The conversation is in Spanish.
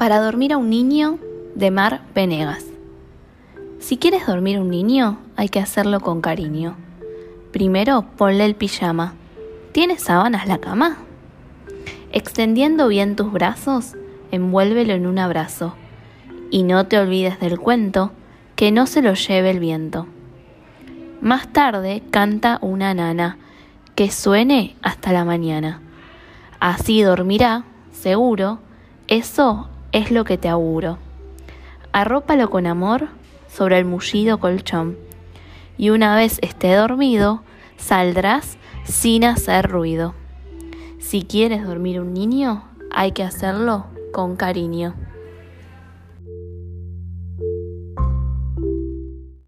Para dormir a un niño, de Mar Venegas. Si quieres dormir a un niño, hay que hacerlo con cariño. Primero, ponle el pijama. ¿Tienes sábanas la cama? Extendiendo bien tus brazos, envuélvelo en un abrazo. Y no te olvides del cuento, que no se lo lleve el viento. Más tarde canta una nana, que suene hasta la mañana. Así dormirá, seguro, eso es lo que te auguro. Arrópalo con amor sobre el mullido colchón, y una vez esté dormido, saldrás sin hacer ruido. Si quieres dormir un niño, hay que hacerlo con cariño.